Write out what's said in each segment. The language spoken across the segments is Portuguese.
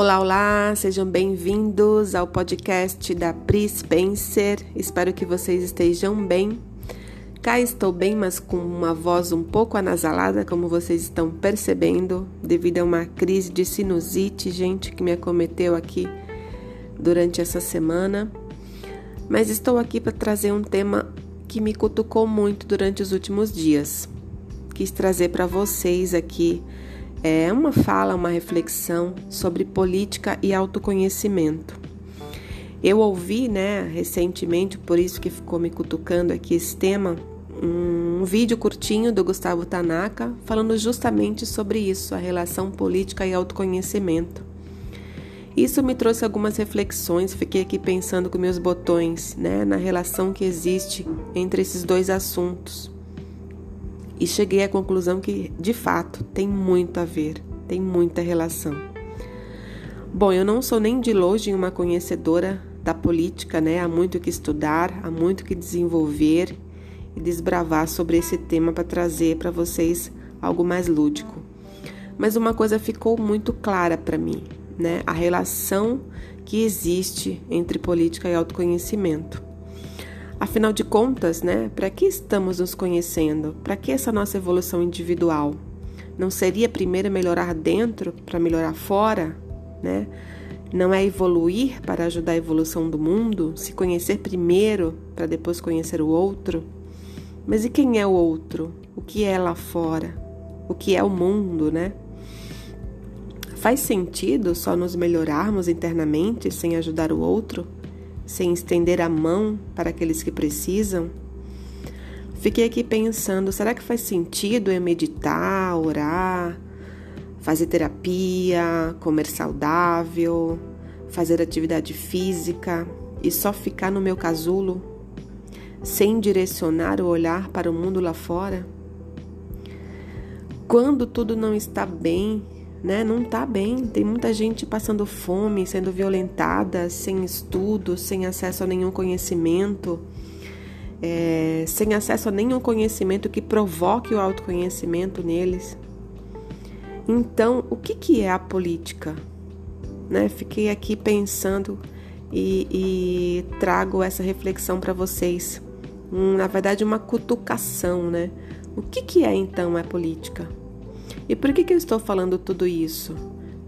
Olá, olá, sejam bem-vindos ao podcast da Pri Spencer. Espero que vocês estejam bem. Cá estou bem, mas com uma voz um pouco anasalada, como vocês estão percebendo, devido a uma crise de sinusite, gente, que me acometeu aqui durante essa semana. Mas estou aqui para trazer um tema que me cutucou muito durante os últimos dias. Quis trazer para vocês aqui é uma fala, uma reflexão sobre política e autoconhecimento. Eu ouvi, né, recentemente, por isso que ficou me cutucando aqui esse tema, um vídeo curtinho do Gustavo Tanaka falando justamente sobre isso, a relação política e autoconhecimento. Isso me trouxe algumas reflexões, fiquei aqui pensando com meus botões, né, na relação que existe entre esses dois assuntos e cheguei à conclusão que, de fato, tem muito a ver, tem muita relação. Bom, eu não sou nem de longe uma conhecedora da política, né? Há muito que estudar, há muito que desenvolver e desbravar sobre esse tema para trazer para vocês algo mais lúdico. Mas uma coisa ficou muito clara para mim, né? A relação que existe entre política e autoconhecimento. Afinal de contas, né, para que estamos nos conhecendo? Para que essa nossa evolução individual? Não seria primeiro melhorar dentro para melhorar fora, né? Não é evoluir para ajudar a evolução do mundo, se conhecer primeiro para depois conhecer o outro? Mas e quem é o outro? O que é lá fora? O que é o mundo, né? Faz sentido só nos melhorarmos internamente sem ajudar o outro? Sem estender a mão para aqueles que precisam? Fiquei aqui pensando: será que faz sentido eu meditar, orar, fazer terapia, comer saudável, fazer atividade física e só ficar no meu casulo, sem direcionar o olhar para o mundo lá fora? Quando tudo não está bem, né? Não está bem. Tem muita gente passando fome, sendo violentada, sem estudo, sem acesso a nenhum conhecimento, é, sem acesso a nenhum conhecimento que provoque o autoconhecimento neles. Então, o que, que é a política? Né? Fiquei aqui pensando e, e trago essa reflexão para vocês. Hum, na verdade, uma cutucação, né? O que, que é então a política? E por que, que eu estou falando tudo isso?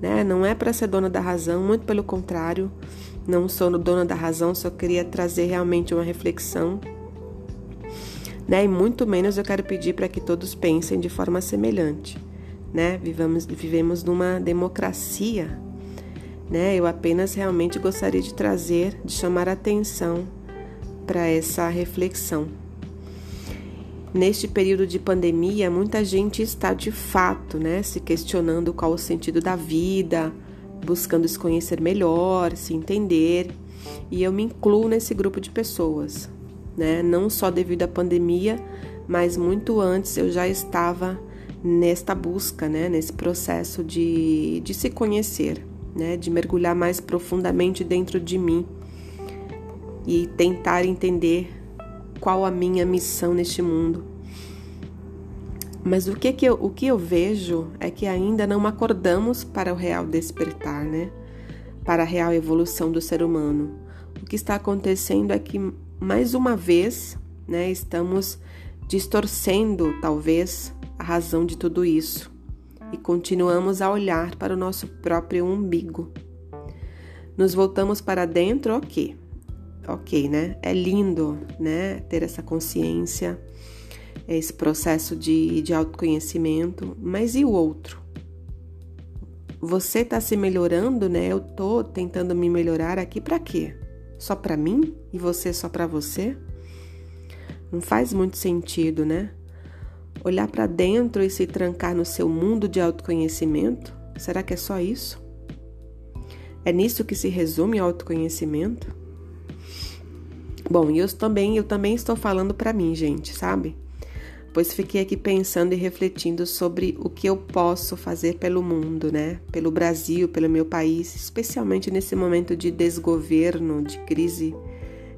Né? Não é para ser dona da razão, muito pelo contrário, não sou dona da razão, só queria trazer realmente uma reflexão. Né? E muito menos eu quero pedir para que todos pensem de forma semelhante. Né? Vivamos, vivemos numa democracia. Né? Eu apenas realmente gostaria de trazer, de chamar a atenção para essa reflexão. Neste período de pandemia, muita gente está de fato, né, se questionando qual o sentido da vida, buscando se conhecer melhor, se entender, e eu me incluo nesse grupo de pessoas, né? Não só devido à pandemia, mas muito antes eu já estava nesta busca, né, nesse processo de, de se conhecer, né, de mergulhar mais profundamente dentro de mim e tentar entender qual a minha missão neste mundo. Mas o que, que eu, o que eu vejo é que ainda não acordamos para o real despertar, né? Para a real evolução do ser humano. O que está acontecendo é que, mais uma vez, né, estamos distorcendo, talvez, a razão de tudo isso e continuamos a olhar para o nosso próprio umbigo. Nos voltamos para dentro, ok ok, né? É lindo, né? Ter essa consciência, esse processo de, de autoconhecimento, mas e o outro? Você está se melhorando, né? Eu tô tentando me melhorar aqui para quê? Só para mim e você só para você? Não faz muito sentido, né? Olhar para dentro e se trancar no seu mundo de autoconhecimento, será que é só isso? É nisso que se resume o autoconhecimento? Bom, e eu também, eu também estou falando para mim, gente, sabe? Pois fiquei aqui pensando e refletindo sobre o que eu posso fazer pelo mundo, né? Pelo Brasil, pelo meu país, especialmente nesse momento de desgoverno, de crise,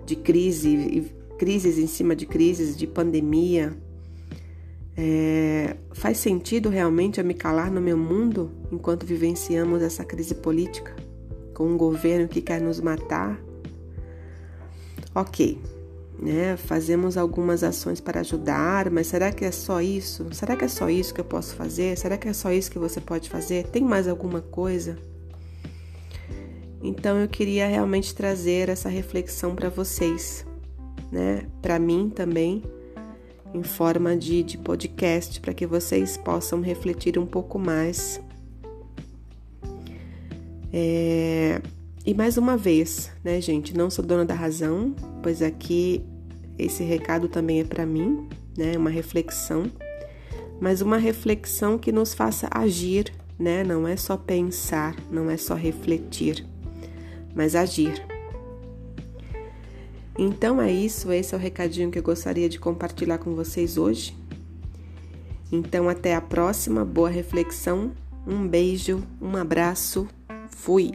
de crise, crises em cima de crises, de pandemia. É, faz sentido realmente eu me calar no meu mundo enquanto vivenciamos essa crise política? com um governo que quer nos matar. Ok, né? Fazemos algumas ações para ajudar, mas será que é só isso? Será que é só isso que eu posso fazer? Será que é só isso que você pode fazer? Tem mais alguma coisa? Então eu queria realmente trazer essa reflexão para vocês, né? Para mim também, em forma de, de podcast, para que vocês possam refletir um pouco mais. É, e mais uma vez, né, gente, não sou dona da razão, pois aqui esse recado também é para mim, né, uma reflexão, mas uma reflexão que nos faça agir, né, não é só pensar, não é só refletir, mas agir. Então é isso, esse é o recadinho que eu gostaria de compartilhar com vocês hoje. Então até a próxima, boa reflexão, um beijo, um abraço, fui!